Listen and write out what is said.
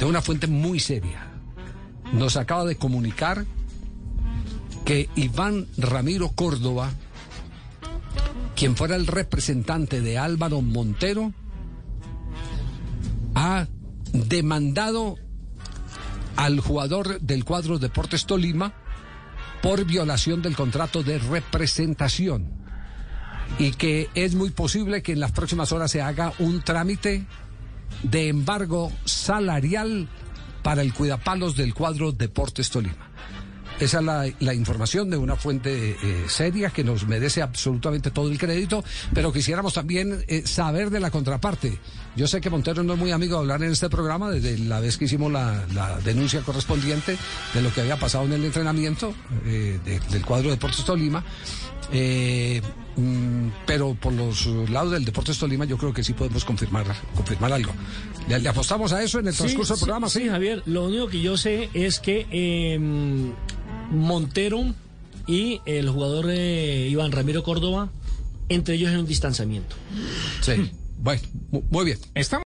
de una fuente muy seria, nos acaba de comunicar que Iván Ramiro Córdoba, quien fuera el representante de Álvaro Montero, ha demandado al jugador del cuadro Deportes Tolima por violación del contrato de representación y que es muy posible que en las próximas horas se haga un trámite de embargo salarial para el cuidapalos del cuadro Deportes Tolima. Esa es la, información de una fuente eh, seria que nos merece absolutamente todo el crédito, pero quisiéramos también eh, saber de la contraparte. Yo sé que Montero no es muy amigo de hablar en este programa desde la vez que hicimos la, denuncia correspondiente de lo que había pasado en el entrenamiento eh, del cuadro Deportes Tolima. Mm, pero por los lados del Deportes Tolima yo creo que sí podemos confirmar, confirmar algo. ¿Le, apostamos a eso en el transcurso del programa? Sí, Javier, lo único que yo sé es que em, Montero y el jugador Iván Ramiro Córdoba, entre ellos en un distanciamiento. Sí, bueno, muy bien. Estamos